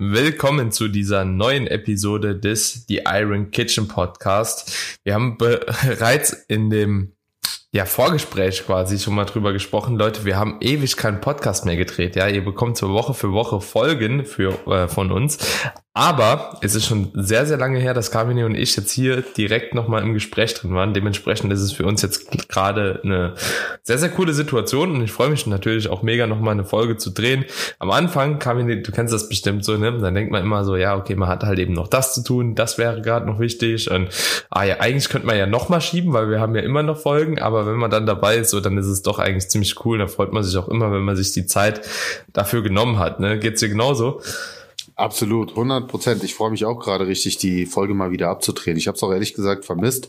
Willkommen zu dieser neuen Episode des The Iron Kitchen Podcast. Wir haben bereits in dem ja, Vorgespräch quasi schon mal drüber gesprochen. Leute, wir haben ewig keinen Podcast mehr gedreht. Ja, ihr bekommt so Woche für Woche Folgen für, äh, von uns. Aber es ist schon sehr, sehr lange her, dass Carmine und ich jetzt hier direkt nochmal im Gespräch drin waren. Dementsprechend ist es für uns jetzt gerade eine sehr, sehr coole Situation und ich freue mich natürlich auch mega nochmal eine Folge zu drehen. Am Anfang, Carmine, du kennst das bestimmt so, ne? Dann denkt man immer so, ja, okay, man hat halt eben noch das zu tun, das wäre gerade noch wichtig und ah ja, eigentlich könnte man ja nochmal schieben, weil wir haben ja immer noch Folgen, aber wenn man dann dabei ist, so, dann ist es doch eigentlich ziemlich cool. Da freut man sich auch immer, wenn man sich die Zeit dafür genommen hat, ne? Geht's dir genauso? Absolut, 100 Prozent. Ich freue mich auch gerade richtig, die Folge mal wieder abzudrehen. Ich habe es auch ehrlich gesagt vermisst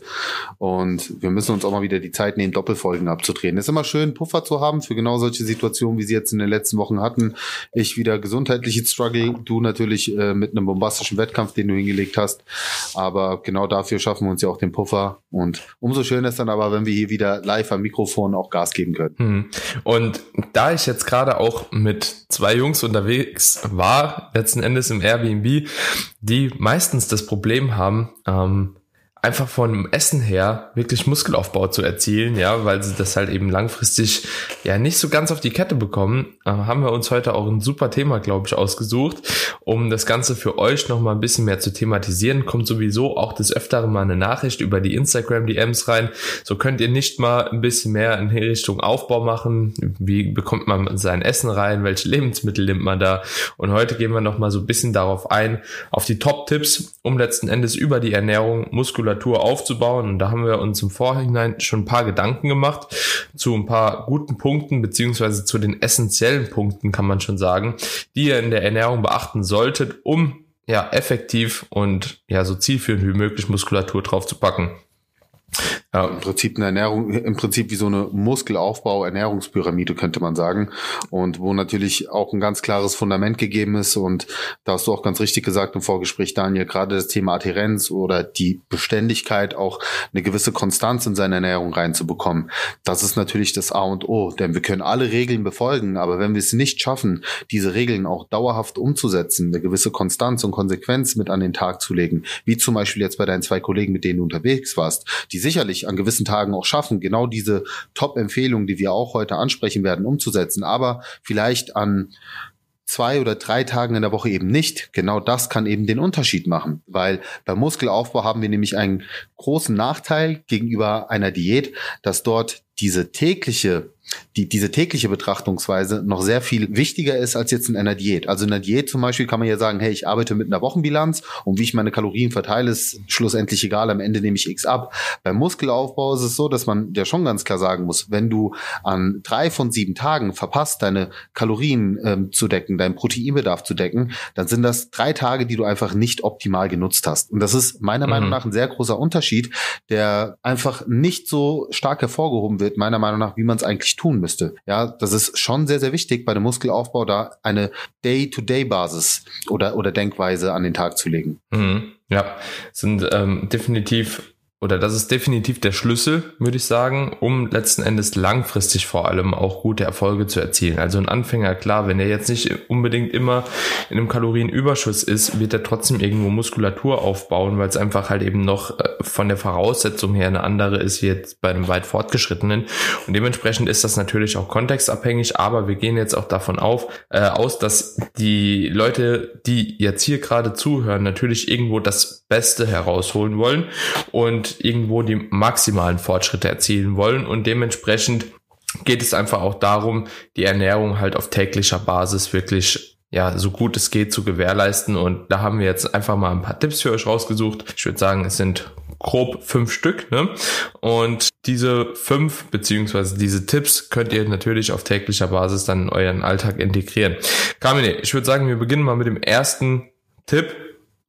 und wir müssen uns auch mal wieder die Zeit nehmen, Doppelfolgen abzudrehen. Es ist immer schön, Puffer zu haben für genau solche Situationen, wie sie jetzt in den letzten Wochen hatten. Ich wieder gesundheitliche Struggle, du natürlich äh, mit einem bombastischen Wettkampf, den du hingelegt hast. Aber genau dafür schaffen wir uns ja auch den Puffer. Und umso schöner ist dann aber, wenn wir hier wieder live am Mikrofon auch Gas geben können. Hm. Und da ich jetzt gerade auch mit zwei Jungs unterwegs war, letzten Endes Endes im Airbnb, die meistens das Problem haben, ähm, einfach von Essen her wirklich Muskelaufbau zu erzielen, ja, weil sie das halt eben langfristig ja nicht so ganz auf die Kette bekommen, äh, haben wir uns heute auch ein super Thema, glaube ich, ausgesucht, um das Ganze für euch noch mal ein bisschen mehr zu thematisieren. Kommt sowieso auch des Öfteren mal eine Nachricht über die Instagram DMs rein. So könnt ihr nicht mal ein bisschen mehr in Richtung Aufbau machen. Wie bekommt man sein Essen rein? Welche Lebensmittel nimmt man da? Und heute gehen wir noch mal so ein bisschen darauf ein, auf die Top-Tipps, um letzten Endes über die Ernährung Muskulatur Muskulatur aufzubauen. Und da haben wir uns im Vorhinein schon ein paar Gedanken gemacht zu ein paar guten Punkten, beziehungsweise zu den essentiellen Punkten, kann man schon sagen, die ihr in der Ernährung beachten solltet, um ja effektiv und ja so zielführend wie möglich Muskulatur drauf zu packen. Ja, im Prinzip eine Ernährung, im Prinzip wie so eine Muskelaufbau, Ernährungspyramide könnte man sagen. Und wo natürlich auch ein ganz klares Fundament gegeben ist. Und da hast du auch ganz richtig gesagt im Vorgespräch, Daniel, gerade das Thema Adherenz oder die Beständigkeit, auch eine gewisse Konstanz in seine Ernährung reinzubekommen. Das ist natürlich das A und O. Denn wir können alle Regeln befolgen, aber wenn wir es nicht schaffen, diese Regeln auch dauerhaft umzusetzen, eine gewisse Konstanz und Konsequenz mit an den Tag zu legen, wie zum Beispiel jetzt bei deinen zwei Kollegen, mit denen du unterwegs warst, die sicherlich sicherlich an gewissen Tagen auch schaffen, genau diese Top-Empfehlungen, die wir auch heute ansprechen werden, umzusetzen, aber vielleicht an zwei oder drei Tagen in der Woche eben nicht. Genau das kann eben den Unterschied machen, weil beim Muskelaufbau haben wir nämlich einen großen Nachteil gegenüber einer Diät, dass dort diese tägliche die, diese tägliche Betrachtungsweise noch sehr viel wichtiger ist als jetzt in einer Diät. Also in einer Diät zum Beispiel kann man ja sagen, hey, ich arbeite mit einer Wochenbilanz und wie ich meine Kalorien verteile, ist schlussendlich egal. Am Ende nehme ich X ab. Beim Muskelaufbau ist es so, dass man ja schon ganz klar sagen muss, wenn du an drei von sieben Tagen verpasst, deine Kalorien ähm, zu decken, deinen Proteinbedarf zu decken, dann sind das drei Tage, die du einfach nicht optimal genutzt hast. Und das ist meiner mhm. Meinung nach ein sehr großer Unterschied, der einfach nicht so stark hervorgehoben wird, meiner Meinung nach, wie man es eigentlich tun müsste. Ja, das ist schon sehr, sehr wichtig bei dem Muskelaufbau, da eine Day-to-Day-Basis oder, oder Denkweise an den Tag zu legen. Mhm. Ja, sind ähm, definitiv oder das ist definitiv der Schlüssel, würde ich sagen, um letzten Endes langfristig vor allem auch gute Erfolge zu erzielen. Also ein Anfänger, klar, wenn er jetzt nicht unbedingt immer in einem Kalorienüberschuss ist, wird er trotzdem irgendwo Muskulatur aufbauen, weil es einfach halt eben noch äh, von der Voraussetzung her eine andere ist wie jetzt bei einem weit fortgeschrittenen. Und dementsprechend ist das natürlich auch kontextabhängig, aber wir gehen jetzt auch davon auf, äh, aus, dass die Leute, die jetzt hier gerade zuhören, natürlich irgendwo das Beste herausholen wollen und irgendwo die maximalen Fortschritte erzielen wollen und dementsprechend geht es einfach auch darum, die Ernährung halt auf täglicher Basis wirklich ja, so gut es geht zu gewährleisten. Und da haben wir jetzt einfach mal ein paar Tipps für euch rausgesucht. Ich würde sagen, es sind grob fünf Stück. Ne? Und diese fünf beziehungsweise diese Tipps könnt ihr natürlich auf täglicher Basis dann in euren Alltag integrieren. Kamine, ich würde sagen, wir beginnen mal mit dem ersten Tipp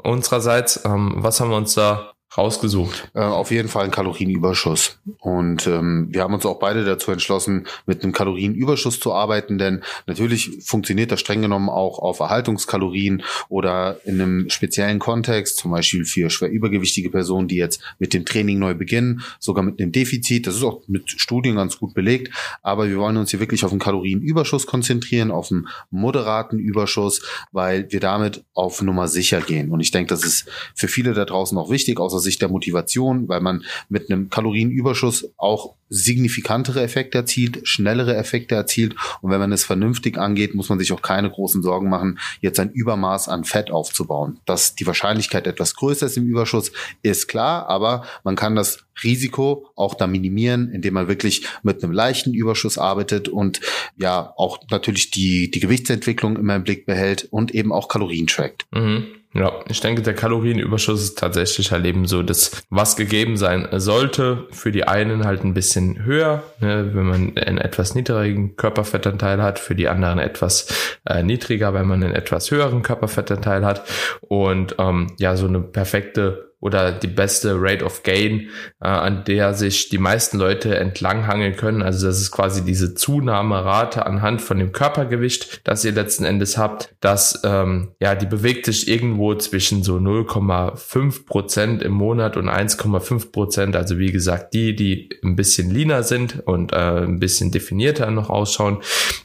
unsererseits. Ähm, was haben wir uns da rausgesucht? Äh, auf jeden Fall ein Kalorienüberschuss. Und ähm, wir haben uns auch beide dazu entschlossen, mit einem Kalorienüberschuss zu arbeiten, denn natürlich funktioniert das streng genommen auch auf Erhaltungskalorien oder in einem speziellen Kontext, zum Beispiel für schwer übergewichtige Personen, die jetzt mit dem Training neu beginnen, sogar mit einem Defizit. Das ist auch mit Studien ganz gut belegt. Aber wir wollen uns hier wirklich auf einen Kalorienüberschuss konzentrieren, auf einen moderaten Überschuss, weil wir damit auf Nummer sicher gehen. Und ich denke, das ist für viele da draußen auch wichtig, außer Sicht der Motivation, weil man mit einem Kalorienüberschuss auch signifikantere Effekte erzielt, schnellere Effekte erzielt. Und wenn man es vernünftig angeht, muss man sich auch keine großen Sorgen machen, jetzt ein Übermaß an Fett aufzubauen. Dass die Wahrscheinlichkeit etwas größer ist im Überschuss, ist klar, aber man kann das Risiko auch da minimieren, indem man wirklich mit einem leichten Überschuss arbeitet und ja auch natürlich die, die Gewichtsentwicklung immer im Blick behält und eben auch Kalorien trackt. Mhm. Ja, ich denke, der Kalorienüberschuss ist tatsächlich halt eben so, dass was gegeben sein sollte, für die einen halt ein bisschen höher, ne, wenn man einen etwas niedrigen Körperfettanteil hat, für die anderen etwas äh, niedriger, wenn man einen etwas höheren Körperfettanteil hat. Und ähm, ja, so eine perfekte oder die beste Rate of Gain, äh, an der sich die meisten Leute entlanghangeln können. Also das ist quasi diese Zunahmerate anhand von dem Körpergewicht, das ihr letzten Endes habt. Das ähm, ja, die bewegt sich irgendwo zwischen so 0,5 Prozent im Monat und 1,5 Prozent. Also wie gesagt, die, die ein bisschen leaner sind und äh, ein bisschen definierter noch ausschauen,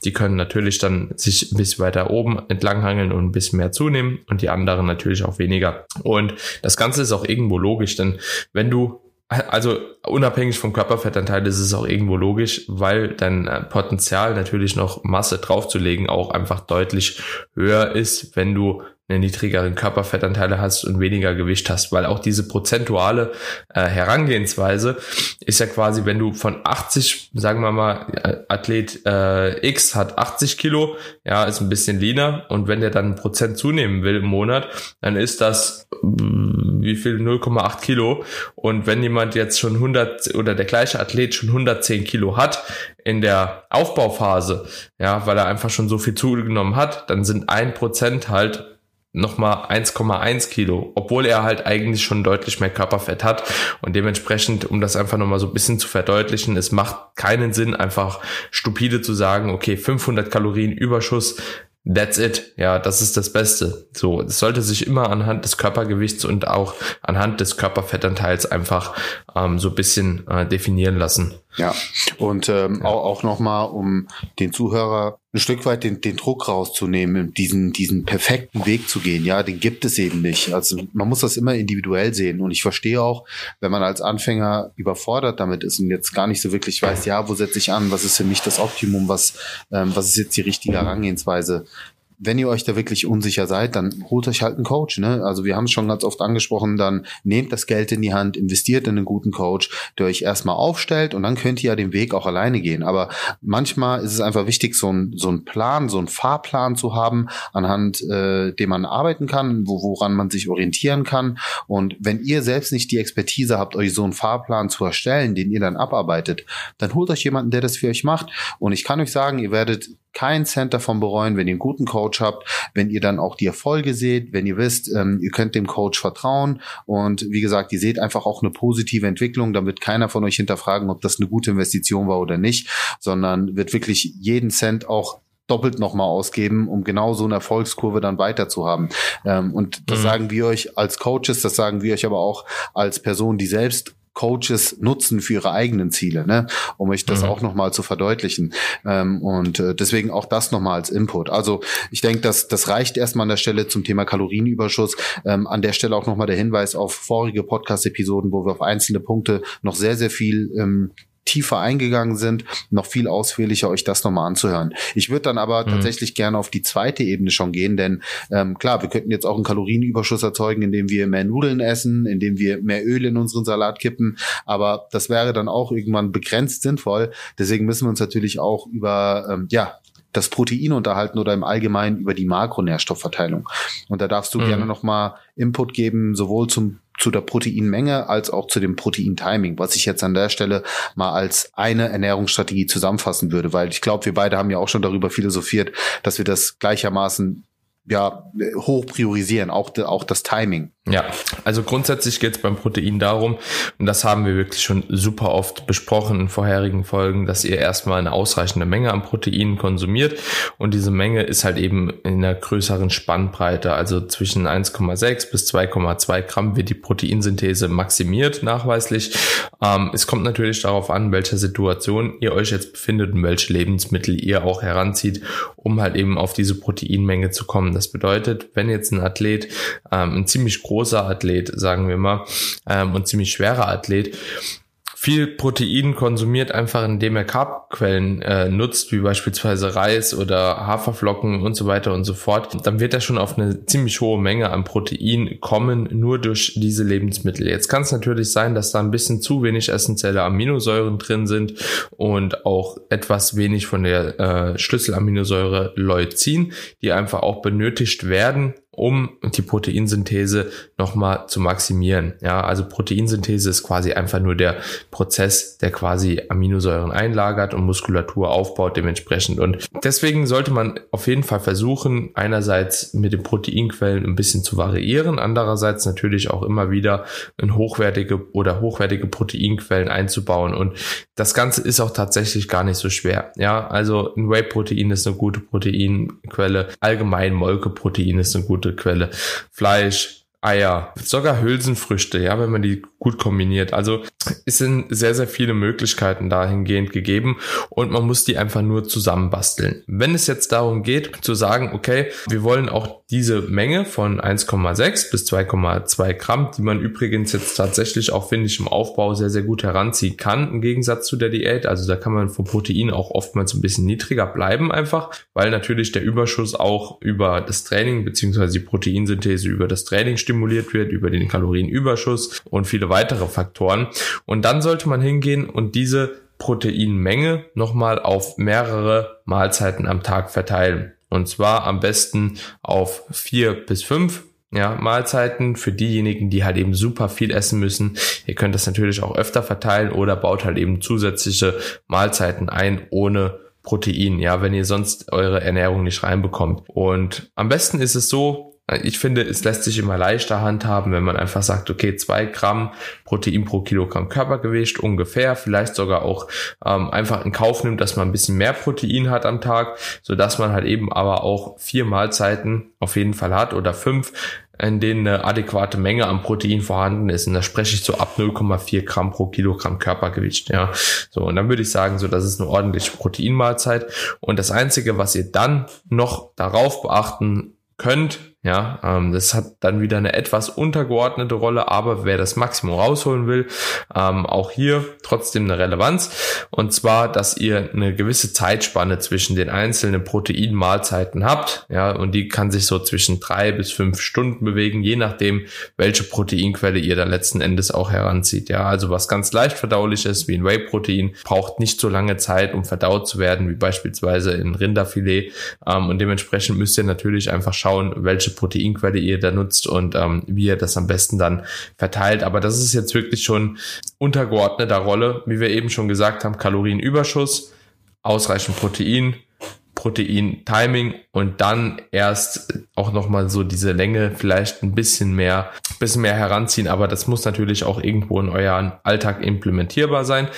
die können natürlich dann sich ein bisschen weiter oben entlanghangeln und ein bisschen mehr zunehmen und die anderen natürlich auch weniger. Und das Ganze ist auch irgendwo logisch, denn wenn du also unabhängig vom Körperfettanteil ist es auch irgendwo logisch, weil dein äh, Potenzial natürlich noch Masse draufzulegen auch einfach deutlich höher ist, wenn du einen niedrigeren Körperfettanteile hast und weniger Gewicht hast, weil auch diese prozentuale äh, Herangehensweise ist ja quasi, wenn du von 80, sagen wir mal, äh, Athlet äh, X hat 80 Kilo, ja, ist ein bisschen leaner und wenn der dann ein Prozent zunehmen will im Monat, dann ist das mm, wie viel? 0,8 Kilo und wenn jemand jetzt schon 100 oder der gleiche Athlet schon 110 Kilo hat in der Aufbauphase, ja, weil er einfach schon so viel zugenommen hat, dann sind ein Prozent halt nochmal 1,1 Kilo, obwohl er halt eigentlich schon deutlich mehr Körperfett hat. Und dementsprechend, um das einfach nochmal so ein bisschen zu verdeutlichen, es macht keinen Sinn, einfach stupide zu sagen, okay, 500 Kalorien Überschuss, That's it. Ja, das ist das Beste. So, es sollte sich immer anhand des Körpergewichts und auch anhand des Körperfettanteils einfach ähm, so ein bisschen äh, definieren lassen. Ja, und ähm, ja. auch, auch nochmal, um den Zuhörer ein Stück weit den, den Druck rauszunehmen, diesen, diesen perfekten Weg zu gehen. Ja, den gibt es eben nicht. Also man muss das immer individuell sehen. Und ich verstehe auch, wenn man als Anfänger überfordert damit ist und jetzt gar nicht so wirklich weiß, ja, wo setze ich an, was ist für mich das Optimum, was, ähm, was ist jetzt die richtige Herangehensweise, wenn ihr euch da wirklich unsicher seid, dann holt euch halt einen Coach. Ne? Also wir haben es schon ganz oft angesprochen, dann nehmt das Geld in die Hand, investiert in einen guten Coach, der euch erstmal aufstellt und dann könnt ihr ja den Weg auch alleine gehen. Aber manchmal ist es einfach wichtig, so ein so ein Plan, so ein Fahrplan zu haben, anhand äh, dem man arbeiten kann, wo, woran man sich orientieren kann. Und wenn ihr selbst nicht die Expertise habt, euch so einen Fahrplan zu erstellen, den ihr dann abarbeitet, dann holt euch jemanden, der das für euch macht. Und ich kann euch sagen, ihr werdet kein Cent davon bereuen, wenn ihr einen guten Coach habt, wenn ihr dann auch die Erfolge seht, wenn ihr wisst, ähm, ihr könnt dem Coach vertrauen und wie gesagt, ihr seht einfach auch eine positive Entwicklung, dann wird keiner von euch hinterfragen, ob das eine gute Investition war oder nicht, sondern wird wirklich jeden Cent auch doppelt nochmal ausgeben, um genau so eine Erfolgskurve dann weiter zu haben. Ähm, und das mhm. sagen wir euch als Coaches, das sagen wir euch aber auch als Person, die selbst Coaches nutzen für ihre eigenen Ziele, ne? um euch das mhm. auch nochmal zu verdeutlichen. Ähm, und äh, deswegen auch das nochmal als Input. Also ich denke, dass das reicht erstmal an der Stelle zum Thema Kalorienüberschuss. Ähm, an der Stelle auch nochmal der Hinweis auf vorige Podcast-Episoden, wo wir auf einzelne Punkte noch sehr, sehr viel ähm, tiefer eingegangen sind, noch viel ausführlicher euch das nochmal anzuhören. Ich würde dann aber mhm. tatsächlich gerne auf die zweite Ebene schon gehen, denn ähm, klar, wir könnten jetzt auch einen Kalorienüberschuss erzeugen, indem wir mehr Nudeln essen, indem wir mehr Öl in unseren Salat kippen, aber das wäre dann auch irgendwann begrenzt sinnvoll. Deswegen müssen wir uns natürlich auch über ähm, ja das Protein unterhalten oder im Allgemeinen über die Makronährstoffverteilung. Und da darfst du mhm. gerne nochmal Input geben, sowohl zum zu der Proteinmenge als auch zu dem Proteintiming, was ich jetzt an der Stelle mal als eine Ernährungsstrategie zusammenfassen würde, weil ich glaube, wir beide haben ja auch schon darüber philosophiert, dass wir das gleichermaßen ja hoch priorisieren, auch auch das Timing. Ja, also grundsätzlich geht es beim Protein darum, und das haben wir wirklich schon super oft besprochen in vorherigen Folgen, dass ihr erstmal eine ausreichende Menge an Proteinen konsumiert und diese Menge ist halt eben in einer größeren Spannbreite, also zwischen 1,6 bis 2,2 Gramm wird die Proteinsynthese maximiert nachweislich. Ähm, es kommt natürlich darauf an, welcher Situation ihr euch jetzt befindet und welche Lebensmittel ihr auch heranzieht, um halt eben auf diese Proteinmenge zu kommen. Das bedeutet, wenn jetzt ein Athlet ähm, ein ziemlich großes großer Athlet, sagen wir mal, ähm, und ziemlich schwerer Athlet, viel Protein konsumiert, einfach indem er Carbquellen äh, nutzt, wie beispielsweise Reis oder Haferflocken und so weiter und so fort, dann wird er schon auf eine ziemlich hohe Menge an Protein kommen, nur durch diese Lebensmittel. Jetzt kann es natürlich sein, dass da ein bisschen zu wenig essentielle Aminosäuren drin sind und auch etwas wenig von der äh, Schlüsselaminosäure Leucin, die einfach auch benötigt werden, um die Proteinsynthese nochmal zu maximieren. Ja, also Proteinsynthese ist quasi einfach nur der Prozess, der quasi Aminosäuren einlagert und Muskulatur aufbaut dementsprechend. Und deswegen sollte man auf jeden Fall versuchen, einerseits mit den Proteinquellen ein bisschen zu variieren, andererseits natürlich auch immer wieder in hochwertige oder hochwertige Proteinquellen einzubauen. Und das Ganze ist auch tatsächlich gar nicht so schwer. Ja, also ein Whey-Protein ist eine gute Proteinquelle. Allgemein Molkeprotein ist eine gute Quelle. Fleisch, Eier, sogar Hülsenfrüchte, ja, wenn man die gut kombiniert. Also es sind sehr, sehr viele Möglichkeiten dahingehend gegeben und man muss die einfach nur zusammenbasteln. Wenn es jetzt darum geht zu sagen, okay, wir wollen auch diese Menge von 1,6 bis 2,2 Gramm, die man übrigens jetzt tatsächlich auch, finde ich, im Aufbau sehr, sehr gut heranziehen kann, im Gegensatz zu der Diät. Also da kann man vom Protein auch oftmals ein bisschen niedriger bleiben einfach, weil natürlich der Überschuss auch über das Training beziehungsweise die Proteinsynthese über das Training stimuliert wird, über den Kalorienüberschuss und viele weitere Faktoren. Und dann sollte man hingehen und diese Proteinmenge nochmal auf mehrere Mahlzeiten am Tag verteilen. Und zwar am besten auf vier bis fünf ja, Mahlzeiten für diejenigen, die halt eben super viel essen müssen. Ihr könnt das natürlich auch öfter verteilen oder baut halt eben zusätzliche Mahlzeiten ein ohne Protein, ja, wenn ihr sonst eure Ernährung nicht reinbekommt. Und am besten ist es so, ich finde, es lässt sich immer leichter handhaben, wenn man einfach sagt, okay, zwei Gramm Protein pro Kilogramm Körpergewicht ungefähr, vielleicht sogar auch ähm, einfach in Kauf nimmt, dass man ein bisschen mehr Protein hat am Tag, so dass man halt eben aber auch vier Mahlzeiten auf jeden Fall hat oder fünf, in denen eine adäquate Menge an Protein vorhanden ist. Und da spreche ich so ab 0,4 Gramm pro Kilogramm Körpergewicht. Ja, so und dann würde ich sagen, so das ist eine ordentliche Proteinmahlzeit. Und das einzige, was ihr dann noch darauf beachten könnt, ja, ähm, das hat dann wieder eine etwas untergeordnete Rolle, aber wer das Maximum rausholen will, ähm, auch hier trotzdem eine Relevanz. Und zwar, dass ihr eine gewisse Zeitspanne zwischen den einzelnen Proteinmahlzeiten habt. Ja, und die kann sich so zwischen drei bis fünf Stunden bewegen, je nachdem, welche Proteinquelle ihr da letzten Endes auch heranzieht. Ja, also was ganz leicht verdaulich ist, wie ein Whey-Protein, braucht nicht so lange Zeit, um verdaut zu werden, wie beispielsweise in Rinderfilet. Ähm, und dementsprechend müsst ihr natürlich einfach schauen, welche Proteinquelle ihr da nutzt und ähm, wie ihr das am besten dann verteilt. Aber das ist jetzt wirklich schon untergeordneter Rolle, wie wir eben schon gesagt haben, Kalorienüberschuss, ausreichend Protein, Protein-Timing und dann erst auch nochmal so diese Länge vielleicht ein bisschen mehr, bisschen mehr heranziehen. Aber das muss natürlich auch irgendwo in euren Alltag implementierbar sein.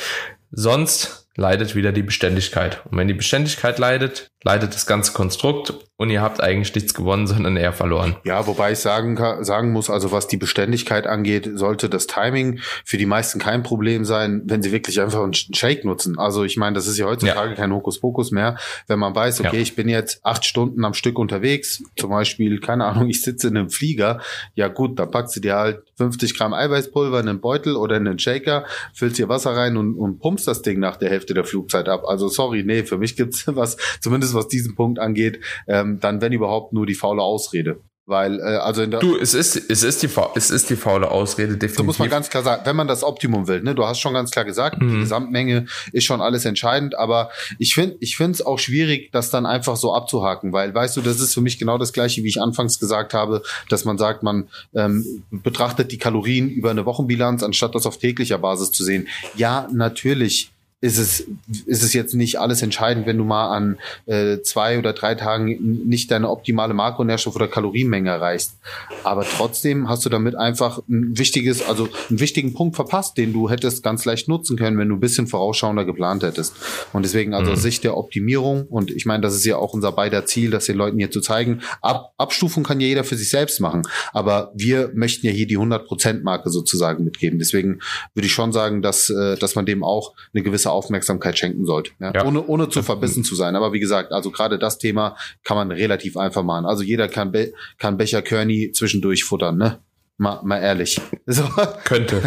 Sonst leidet wieder die Beständigkeit. Und wenn die Beständigkeit leidet, leidet das ganze Konstrukt und ihr habt eigentlich nichts gewonnen, sondern eher verloren. Ja, wobei ich sagen, sagen muss, also was die Beständigkeit angeht, sollte das Timing für die meisten kein Problem sein, wenn sie wirklich einfach einen Shake nutzen. Also ich meine, das ist ja heutzutage ja. kein Hokuspokus mehr, wenn man weiß, okay, ja. ich bin jetzt acht Stunden am Stück unterwegs, zum Beispiel, keine Ahnung, ich sitze in einem Flieger, ja gut, dann packst du dir halt 50 Gramm Eiweißpulver in einen Beutel oder in einen Shaker, füllst dir Wasser rein und, und pumpst das Ding nach der Hälfte der Flugzeit ab. Also sorry, nee, für mich gibt's was, zumindest was diesen Punkt angeht, ähm, dann wenn überhaupt nur die faule Ausrede. Weil, äh, also in der Du, es ist, es ist die, es ist die faule Ausrede, definitiv. So muss man ganz klar sagen, wenn man das Optimum will, ne, du hast schon ganz klar gesagt, mhm. die Gesamtmenge ist schon alles entscheidend, aber ich finde, ich finde es auch schwierig, das dann einfach so abzuhaken, weil, weißt du, das ist für mich genau das Gleiche, wie ich anfangs gesagt habe, dass man sagt, man ähm, betrachtet die Kalorien über eine Wochenbilanz, anstatt das auf täglicher Basis zu sehen. Ja, natürlich ist es, ist es jetzt nicht alles entscheidend, wenn du mal an äh, zwei oder drei Tagen nicht deine optimale Makronährstoff- oder Kalorienmenge erreichst. Aber trotzdem hast du damit einfach ein wichtiges, also einen wichtigen Punkt verpasst, den du hättest ganz leicht nutzen können, wenn du ein bisschen vorausschauender geplant hättest. Und deswegen also mhm. Sicht der Optimierung und ich meine, das ist ja auch unser beider Ziel, das den Leuten hier zu zeigen. Ab, Abstufung kann ja jeder für sich selbst machen, aber wir möchten ja hier die 100%-Marke sozusagen mitgeben. Deswegen würde ich schon sagen, dass, äh, dass man dem auch eine gewisse Aufmerksamkeit schenken sollte. Ja? Ja. Ohne, ohne zu verbissen zu sein. Aber wie gesagt, also gerade das Thema kann man relativ einfach machen. Also jeder kann, Be kann Becher Körny zwischendurch futtern, ne? Mal, mal ehrlich. So. Könnte.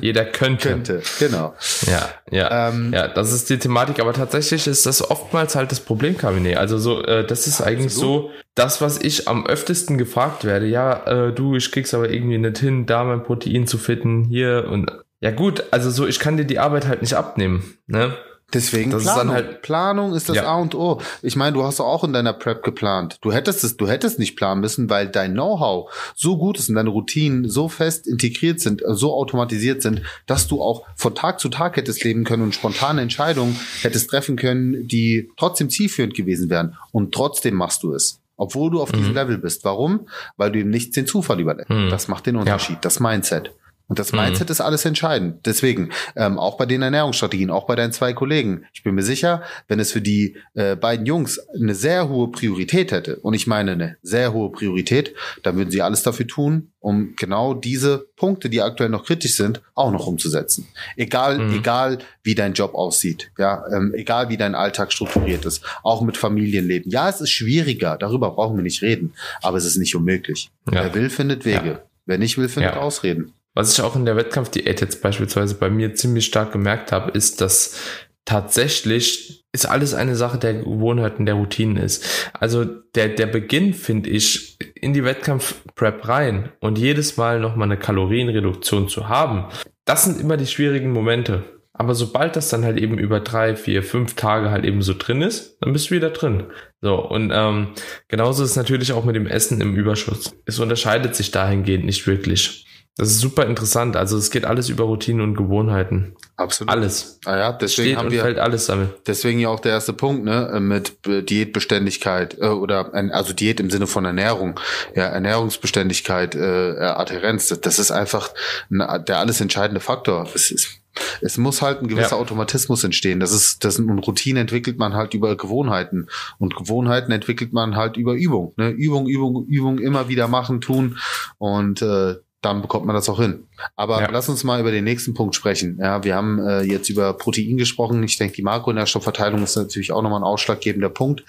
Jeder könnte. Könnte, genau. Ja, ja. Ähm, ja, das ist die Thematik, aber tatsächlich ist das oftmals halt das Problem, Kabinett. Also so, äh, das ist eigentlich so das, was ich am öftesten gefragt werde. Ja, äh, du, ich krieg's aber irgendwie nicht hin, da mein Protein zu fitten, hier und ja gut, also so, ich kann dir die Arbeit halt nicht abnehmen, ne? Deswegen das Planung. Ist dann halt, Planung ist das ja. A und O. Ich meine, du hast auch in deiner Prep geplant. Du hättest es, du hättest nicht planen müssen, weil dein Know-how so gut ist und deine Routinen so fest integriert sind, so automatisiert sind, dass du auch von Tag zu Tag hättest leben können und spontane Entscheidungen hättest treffen können, die trotzdem zielführend gewesen wären. Und trotzdem machst du es. Obwohl du auf mhm. diesem Level bist. Warum? Weil du ihm nichts den Zufall überlässt. Mhm. Das macht den Unterschied. Ja. Das Mindset. Und das Mindset mhm. ist alles entscheidend. Deswegen, ähm, auch bei den Ernährungsstrategien, auch bei deinen zwei Kollegen. Ich bin mir sicher, wenn es für die äh, beiden Jungs eine sehr hohe Priorität hätte, und ich meine eine sehr hohe Priorität, dann würden sie alles dafür tun, um genau diese Punkte, die aktuell noch kritisch sind, auch noch umzusetzen. Egal, mhm. egal wie dein Job aussieht, ja, ähm, egal wie dein Alltag strukturiert ist, auch mit Familienleben. Ja, es ist schwieriger, darüber brauchen wir nicht reden, aber es ist nicht unmöglich. Ja. Wer will, findet Wege. Ja. Wer nicht will, findet ja. Ausreden. Was ich auch in der Wettkampfdiät jetzt beispielsweise bei mir ziemlich stark gemerkt habe, ist, dass tatsächlich ist alles eine Sache der Gewohnheiten, der Routinen ist. Also der, der Beginn, finde ich, in die Wettkampfprep rein und jedes Mal nochmal eine Kalorienreduktion zu haben, das sind immer die schwierigen Momente. Aber sobald das dann halt eben über drei, vier, fünf Tage halt eben so drin ist, dann bist du wieder drin. So, und ähm, genauso ist es natürlich auch mit dem Essen im Überschuss. Es unterscheidet sich dahingehend nicht wirklich. Das ist super interessant. Also es geht alles über Routinen und Gewohnheiten. Absolut. Alles. Ah ja, deswegen Steht haben wir fällt alles damit. Deswegen ja auch der erste Punkt, ne, äh, mit Diätbeständigkeit äh, oder also Diät im Sinne von Ernährung, ja, Ernährungsbeständigkeit, äh, Adherenz. Das ist einfach der alles entscheidende Faktor. Es ist es muss halt ein gewisser ja. Automatismus entstehen. Das ist, das und Routine entwickelt man halt über Gewohnheiten und Gewohnheiten entwickelt man halt über Übung. Ne? Übung, Übung, Übung, immer wieder machen, tun und äh, dann bekommt man das auch hin. Aber ja. lass uns mal über den nächsten Punkt sprechen. Ja, wir haben äh, jetzt über Protein gesprochen. Ich denke, die Makronährstoffverteilung ist natürlich auch nochmal ein ausschlaggebender Punkt.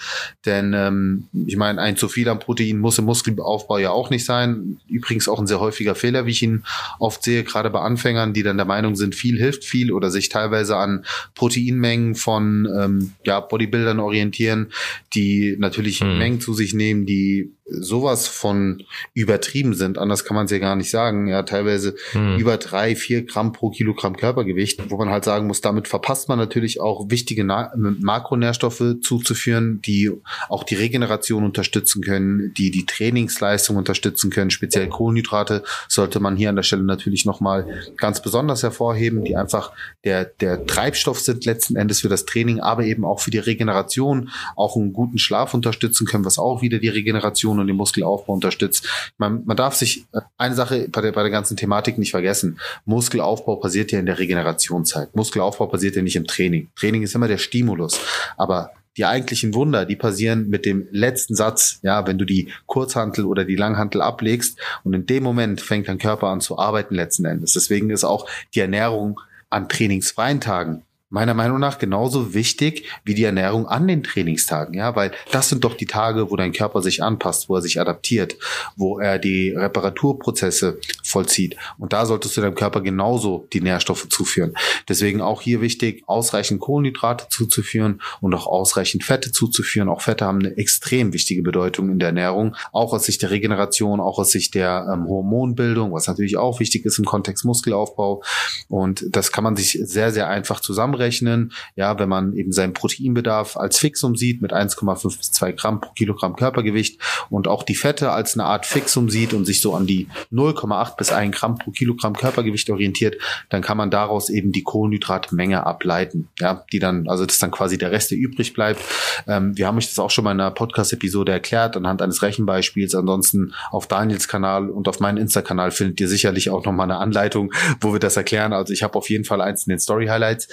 Denn ähm, ich meine, ein zu viel an Protein muss im Muskelaufbau ja auch nicht sein. Übrigens auch ein sehr häufiger Fehler, wie ich ihn oft sehe, gerade bei Anfängern, die dann der Meinung sind, viel hilft viel oder sich teilweise an Proteinmengen von ähm, ja, Bodybuildern orientieren, die natürlich hm. Mengen zu sich nehmen, die sowas von übertrieben sind. Anders kann man es ja gar nicht sagen. Ja, teilweise hm. über drei, vier Gramm pro Kilogramm Körpergewicht, wo man halt sagen muss, damit verpasst man natürlich auch wichtige Na Makronährstoffe zuzuführen, die auch die Regeneration unterstützen können, die die Trainingsleistung unterstützen können. Speziell Kohlenhydrate sollte man hier an der Stelle natürlich nochmal ganz besonders hervorheben, die einfach der, der Treibstoff sind letzten Endes für das Training, aber eben auch für die Regeneration, auch einen guten Schlaf unterstützen können, was auch wieder die Regeneration und den Muskelaufbau unterstützt. Man, man darf sich äh, eine Sache bei der, bei der ganzen Thematik nicht vergessen. Muskelaufbau passiert ja in der Regenerationszeit. Muskelaufbau passiert ja nicht im Training. Training ist immer der Stimulus. Aber die eigentlichen Wunder, die passieren mit dem letzten Satz, ja, wenn du die Kurzhantel oder die Langhantel ablegst und in dem Moment fängt dein Körper an zu arbeiten letzten Endes. Deswegen ist auch die Ernährung an trainingsfreien Tagen meiner Meinung nach genauso wichtig wie die Ernährung an den Trainingstagen, ja, weil das sind doch die Tage, wo dein Körper sich anpasst, wo er sich adaptiert, wo er die Reparaturprozesse vollzieht. Und da solltest du deinem Körper genauso die Nährstoffe zuführen. Deswegen auch hier wichtig, ausreichend Kohlenhydrate zuzuführen und auch ausreichend Fette zuzuführen. Auch Fette haben eine extrem wichtige Bedeutung in der Ernährung, auch aus Sicht der Regeneration, auch aus Sicht der ähm, Hormonbildung, was natürlich auch wichtig ist im Kontext Muskelaufbau. Und das kann man sich sehr, sehr einfach zusammenrechnen hochrechnen. Ja, wenn man eben seinen Proteinbedarf als Fixum sieht mit 1,5 bis 2 Gramm pro Kilogramm Körpergewicht und auch die Fette als eine Art Fixum sieht und sich so an die 0,8 bis 1 Gramm pro Kilogramm Körpergewicht orientiert, dann kann man daraus eben die Kohlenhydratmenge ableiten. Ja, die dann, also das dann quasi der Rest, der übrig bleibt. Ähm, wir haben euch das auch schon mal in einer Podcast-Episode erklärt, anhand eines Rechenbeispiels. Ansonsten auf Daniels Kanal und auf meinem Insta-Kanal findet ihr sicherlich auch nochmal eine Anleitung, wo wir das erklären. Also ich habe auf jeden Fall eins in den Story-Highlights.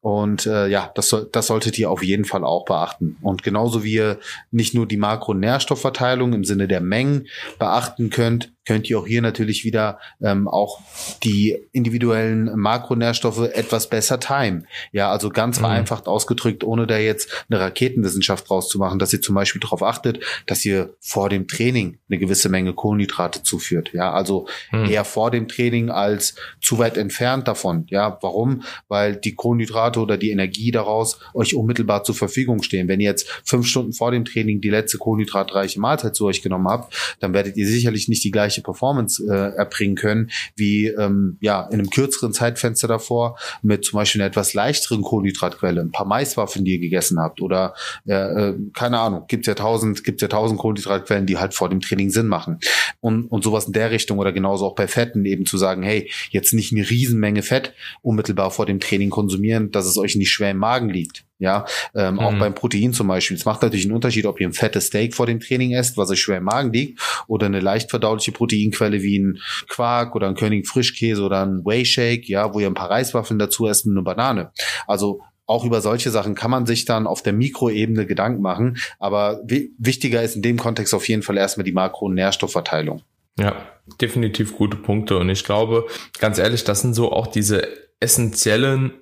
Und äh, ja, das, soll, das solltet ihr auf jeden Fall auch beachten. Und genauso wie ihr nicht nur die Makro-Nährstoffverteilung im Sinne der Mengen beachten könnt, könnt ihr auch hier natürlich wieder ähm, auch die individuellen Makronährstoffe etwas besser timen. Ja, also ganz mhm. vereinfacht ausgedrückt, ohne da jetzt eine Raketenwissenschaft draus zu machen, dass ihr zum Beispiel darauf achtet, dass ihr vor dem Training eine gewisse Menge Kohlenhydrate zuführt. Ja, also mhm. eher vor dem Training als zu weit entfernt davon. Ja, warum? Weil die Kohlenhydrate oder die Energie daraus euch unmittelbar zur Verfügung stehen. Wenn ihr jetzt fünf Stunden vor dem Training die letzte kohlenhydratreiche Mahlzeit zu euch genommen habt, dann werdet ihr sicherlich nicht die gleiche gleiche Performance äh, erbringen können wie ähm, ja in einem kürzeren Zeitfenster davor mit zum Beispiel einer etwas leichteren Kohlenhydratquelle, ein paar Maiswaffeln, die ihr gegessen habt oder äh, äh, keine Ahnung, gibt's ja tausend, gibt's ja tausend Kohlenhydratquellen, die halt vor dem Training Sinn machen und und sowas in der Richtung oder genauso auch bei Fetten eben zu sagen, hey, jetzt nicht eine Riesenmenge Fett unmittelbar vor dem Training konsumieren, dass es euch nicht schwer im Magen liegt. Ja, ähm, mhm. auch beim Protein zum Beispiel. Es macht natürlich einen Unterschied, ob ihr ein fettes Steak vor dem Training esst, was euch schwer im Magen liegt, oder eine leicht verdauliche Proteinquelle wie ein Quark oder ein König Frischkäse oder ein Whey Shake, ja, wo ihr ein paar Reiswaffeln dazu esst und eine Banane. Also auch über solche Sachen kann man sich dann auf der Mikroebene Gedanken machen. Aber wichtiger ist in dem Kontext auf jeden Fall erstmal die Makro- und Nährstoffverteilung. Ja, definitiv gute Punkte. Und ich glaube, ganz ehrlich, das sind so auch diese essentiellen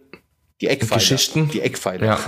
die Eckpfeiler. Geschichten. Die Eckpfeiler. Ja.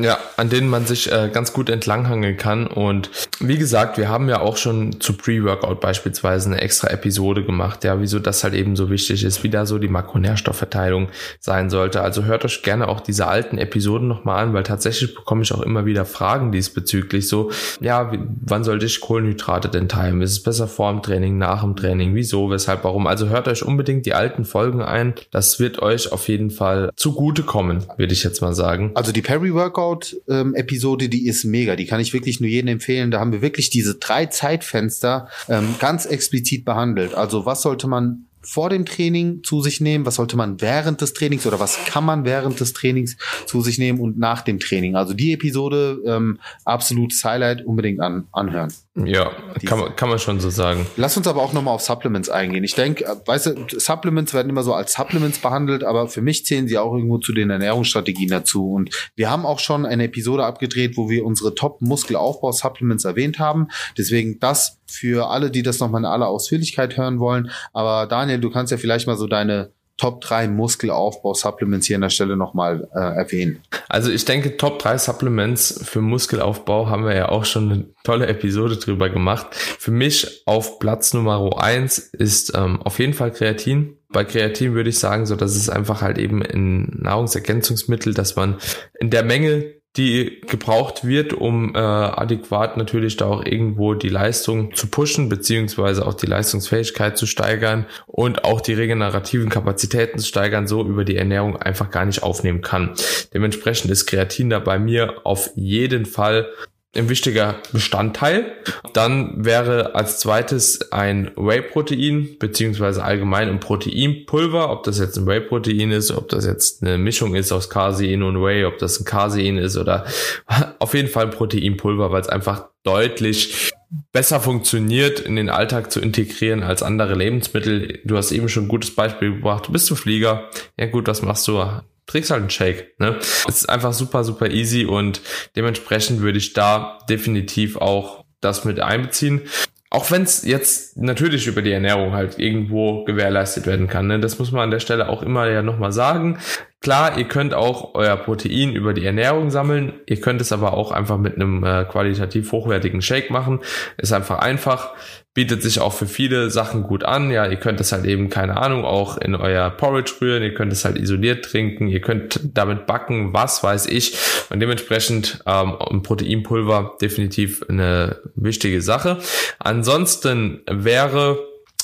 ja, an denen man sich äh, ganz gut entlanghangeln kann. Und wie gesagt, wir haben ja auch schon zu Pre-Workout beispielsweise eine extra Episode gemacht, ja, wieso das halt eben so wichtig ist, wie da so die Makronährstoffverteilung sein sollte. Also hört euch gerne auch diese alten Episoden nochmal an, weil tatsächlich bekomme ich auch immer wieder Fragen diesbezüglich. So, ja, wie, wann sollte ich Kohlenhydrate denn teilen? Ist es besser vor dem Training, nach dem Training? Wieso, weshalb, warum? Also hört euch unbedingt die alten Folgen ein. Das wird euch auf jeden Fall zugute kommen, würde ich jetzt mal sagen. Also die Peri-Workout-Episode, ähm, die ist mega. Die kann ich wirklich nur jedem empfehlen. Da haben wir wirklich diese drei Zeitfenster ähm, ganz explizit behandelt. Also was sollte man vor dem Training zu sich nehmen, was sollte man während des Trainings oder was kann man während des Trainings zu sich nehmen und nach dem Training. Also die Episode, ähm, absolutes Highlight, unbedingt an, anhören. Ja, kann man, kann man schon so sagen. Lass uns aber auch nochmal auf Supplements eingehen. Ich denke, äh, weißt du, Supplements werden immer so als Supplements behandelt, aber für mich zählen sie auch irgendwo zu den Ernährungsstrategien dazu. Und wir haben auch schon eine Episode abgedreht, wo wir unsere Top-Muskelaufbau-Supplements erwähnt haben. Deswegen das für alle, die das nochmal in aller Ausführlichkeit hören wollen. Aber Daniel, du kannst ja vielleicht mal so deine Top 3 Muskelaufbau-Supplements hier an der Stelle nochmal äh, erwähnen? Also ich denke, Top 3 Supplements für Muskelaufbau haben wir ja auch schon eine tolle Episode drüber gemacht. Für mich auf Platz Nummer 1 ist ähm, auf jeden Fall Kreatin. Bei Kreatin würde ich sagen, so dass es einfach halt eben in Nahrungsergänzungsmittel, dass man in der Menge die gebraucht wird, um äh, adäquat natürlich da auch irgendwo die Leistung zu pushen, beziehungsweise auch die Leistungsfähigkeit zu steigern und auch die regenerativen Kapazitäten zu steigern, so über die Ernährung einfach gar nicht aufnehmen kann. Dementsprechend ist Kreatin da bei mir auf jeden Fall ein wichtiger Bestandteil. Dann wäre als zweites ein Whey-Protein, beziehungsweise allgemein ein Proteinpulver, ob das jetzt ein Whey-Protein ist, ob das jetzt eine Mischung ist aus Casein und Whey, ob das ein Casein ist oder auf jeden Fall ein Proteinpulver, weil es einfach deutlich besser funktioniert, in den Alltag zu integrieren als andere Lebensmittel. Du hast eben schon ein gutes Beispiel gebracht. Du bist ein Flieger. Ja gut, was machst du? Trinkst halt einen Shake. Ne? Es ist einfach super, super easy und dementsprechend würde ich da definitiv auch das mit einbeziehen. Auch wenn es jetzt natürlich über die Ernährung halt irgendwo gewährleistet werden kann. Ne? Das muss man an der Stelle auch immer ja nochmal sagen. Klar, ihr könnt auch euer Protein über die Ernährung sammeln. Ihr könnt es aber auch einfach mit einem äh, qualitativ hochwertigen Shake machen. Ist einfach einfach bietet sich auch für viele Sachen gut an. Ja, ihr könnt es halt eben, keine Ahnung, auch in euer Porridge rühren, ihr könnt es halt isoliert trinken, ihr könnt damit backen, was weiß ich. Und dementsprechend ähm, ein Proteinpulver definitiv eine wichtige Sache. Ansonsten wäre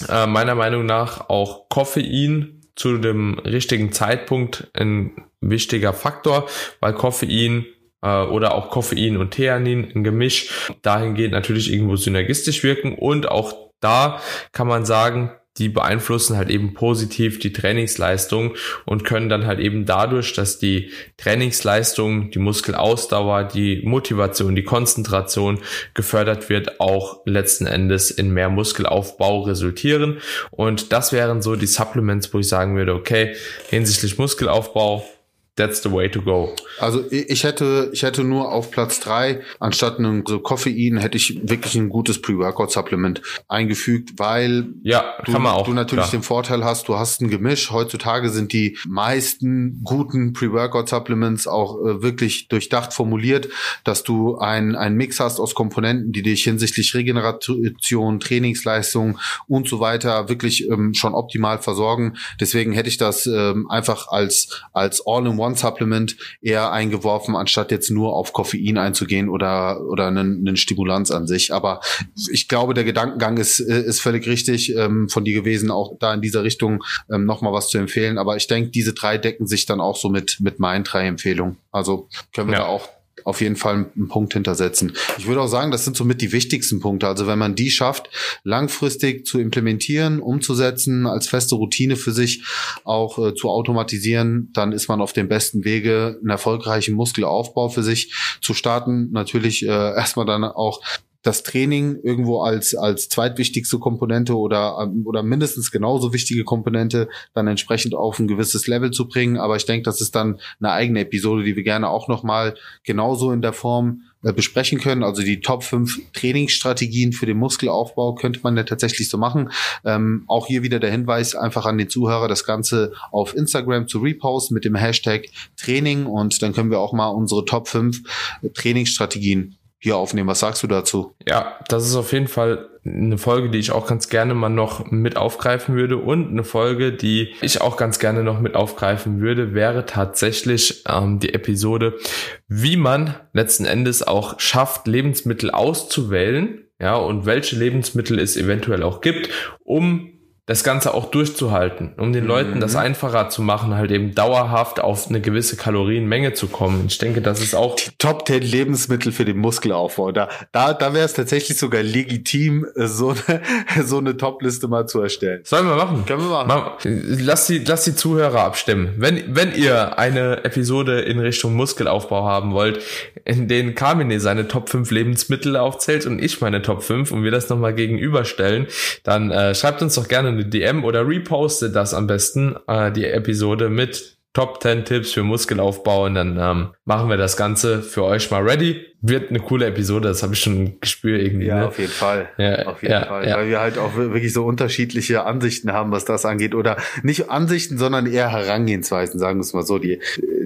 äh, meiner Meinung nach auch Koffein zu dem richtigen Zeitpunkt ein wichtiger Faktor, weil Koffein äh, oder auch Koffein und Theanin, ein Gemisch, dahingehend natürlich irgendwo synergistisch wirken und auch da kann man sagen, die beeinflussen halt eben positiv die Trainingsleistung und können dann halt eben dadurch, dass die Trainingsleistung, die Muskelausdauer, die Motivation, die Konzentration gefördert wird, auch letzten Endes in mehr Muskelaufbau resultieren. Und das wären so die Supplements, wo ich sagen würde, okay, hinsichtlich Muskelaufbau, that's the way to go. Also ich hätte, ich hätte nur auf Platz drei anstatt einem so Koffein hätte ich wirklich ein gutes Pre-Workout-Supplement eingefügt, weil ja, du, auch, du natürlich klar. den Vorteil hast, du hast ein Gemisch. Heutzutage sind die meisten guten Pre-Workout-Supplements auch äh, wirklich durchdacht formuliert, dass du ein, ein Mix hast aus Komponenten, die dich hinsichtlich Regeneration, Trainingsleistung und so weiter wirklich ähm, schon optimal versorgen. Deswegen hätte ich das ähm, einfach als, als All-in-One-Supplement eher eingeworfen, anstatt jetzt nur auf Koffein einzugehen oder, oder einen, einen Stimulanz an sich. Aber ich glaube, der Gedankengang ist, ist völlig richtig ähm, von dir gewesen, auch da in dieser Richtung ähm, nochmal was zu empfehlen. Aber ich denke, diese drei decken sich dann auch so mit, mit meinen drei Empfehlungen. Also können wir ja. da auch auf jeden Fall einen Punkt hintersetzen. Ich würde auch sagen, das sind somit die wichtigsten Punkte. Also wenn man die schafft, langfristig zu implementieren, umzusetzen, als feste Routine für sich auch äh, zu automatisieren, dann ist man auf dem besten Wege, einen erfolgreichen Muskelaufbau für sich zu starten. Natürlich äh, erstmal dann auch das Training irgendwo als, als zweitwichtigste Komponente oder, oder mindestens genauso wichtige Komponente dann entsprechend auf ein gewisses Level zu bringen. Aber ich denke, das ist dann eine eigene Episode, die wir gerne auch nochmal genauso in der Form äh, besprechen können. Also die Top 5 Trainingsstrategien für den Muskelaufbau könnte man ja tatsächlich so machen. Ähm, auch hier wieder der Hinweis einfach an den Zuhörer, das Ganze auf Instagram zu reposten mit dem Hashtag Training und dann können wir auch mal unsere Top 5 Trainingsstrategien hier aufnehmen. Was sagst du dazu? Ja, das ist auf jeden Fall eine Folge, die ich auch ganz gerne mal noch mit aufgreifen würde und eine Folge, die ich auch ganz gerne noch mit aufgreifen würde, wäre tatsächlich ähm, die Episode, wie man letzten Endes auch schafft, Lebensmittel auszuwählen, ja, und welche Lebensmittel es eventuell auch gibt, um das Ganze auch durchzuhalten, um den Leuten das mhm. einfacher zu machen, halt eben dauerhaft auf eine gewisse Kalorienmenge zu kommen. Ich denke, das ist auch die Top 10 Lebensmittel für den Muskelaufbau. Da, da, da wäre es tatsächlich sogar legitim, so eine, so eine Top-Liste mal zu erstellen. Sollen wir machen? Können wir machen. Lass die, lass die Zuhörer abstimmen. Wenn, wenn ihr eine Episode in Richtung Muskelaufbau haben wollt, in denen Carmine seine Top 5 Lebensmittel aufzählt und ich meine Top 5 und wir das nochmal gegenüberstellen, dann äh, schreibt uns doch gerne eine DM oder repostet das am besten, äh, die Episode mit Top 10 Tipps für Muskelaufbau und dann ähm, machen wir das Ganze für euch mal ready wird eine coole Episode, das habe ich schon gespürt irgendwie. Ja, ne? auf jeden Fall. Ja, auf jeden ja, Fall. Ja. Weil wir halt auch wirklich so unterschiedliche Ansichten haben, was das angeht. Oder nicht Ansichten, sondern eher Herangehensweisen, sagen wir es mal so. Die,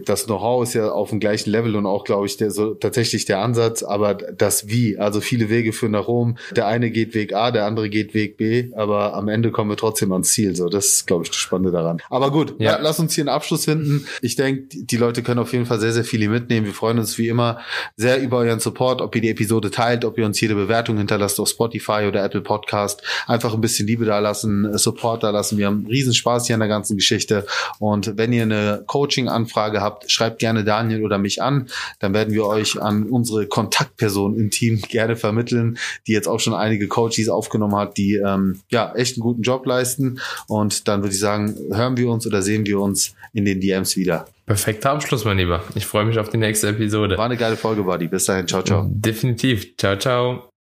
das Know-how ist ja auf dem gleichen Level und auch, glaube ich, der, so tatsächlich der Ansatz, aber das Wie, also viele Wege führen nach Rom. Der eine geht Weg A, der andere geht Weg B, aber am Ende kommen wir trotzdem ans Ziel. So, das ist, glaube ich, das Spannende daran. Aber gut, ja. la lass uns hier einen Abschluss finden. Ich denke, die Leute können auf jeden Fall sehr, sehr viele mitnehmen. Wir freuen uns wie immer sehr über euren Support, ob ihr die Episode teilt, ob ihr uns jede Bewertung hinterlasst auf Spotify oder Apple Podcast. Einfach ein bisschen Liebe da lassen, Support da lassen. Wir haben riesen Spaß hier an der ganzen Geschichte. Und wenn ihr eine Coaching-Anfrage habt, schreibt gerne Daniel oder mich an. Dann werden wir euch an unsere Kontaktperson im Team gerne vermitteln, die jetzt auch schon einige Coaches aufgenommen hat, die ähm, ja echt einen guten Job leisten. Und dann würde ich sagen, hören wir uns oder sehen wir uns in den DMs wieder. Perfekter Abschluss, mein Lieber. Ich freue mich auf die nächste Episode. War eine geile Folge, Buddy. Bis dahin. Ciao, ciao. Definitiv. Ciao, ciao.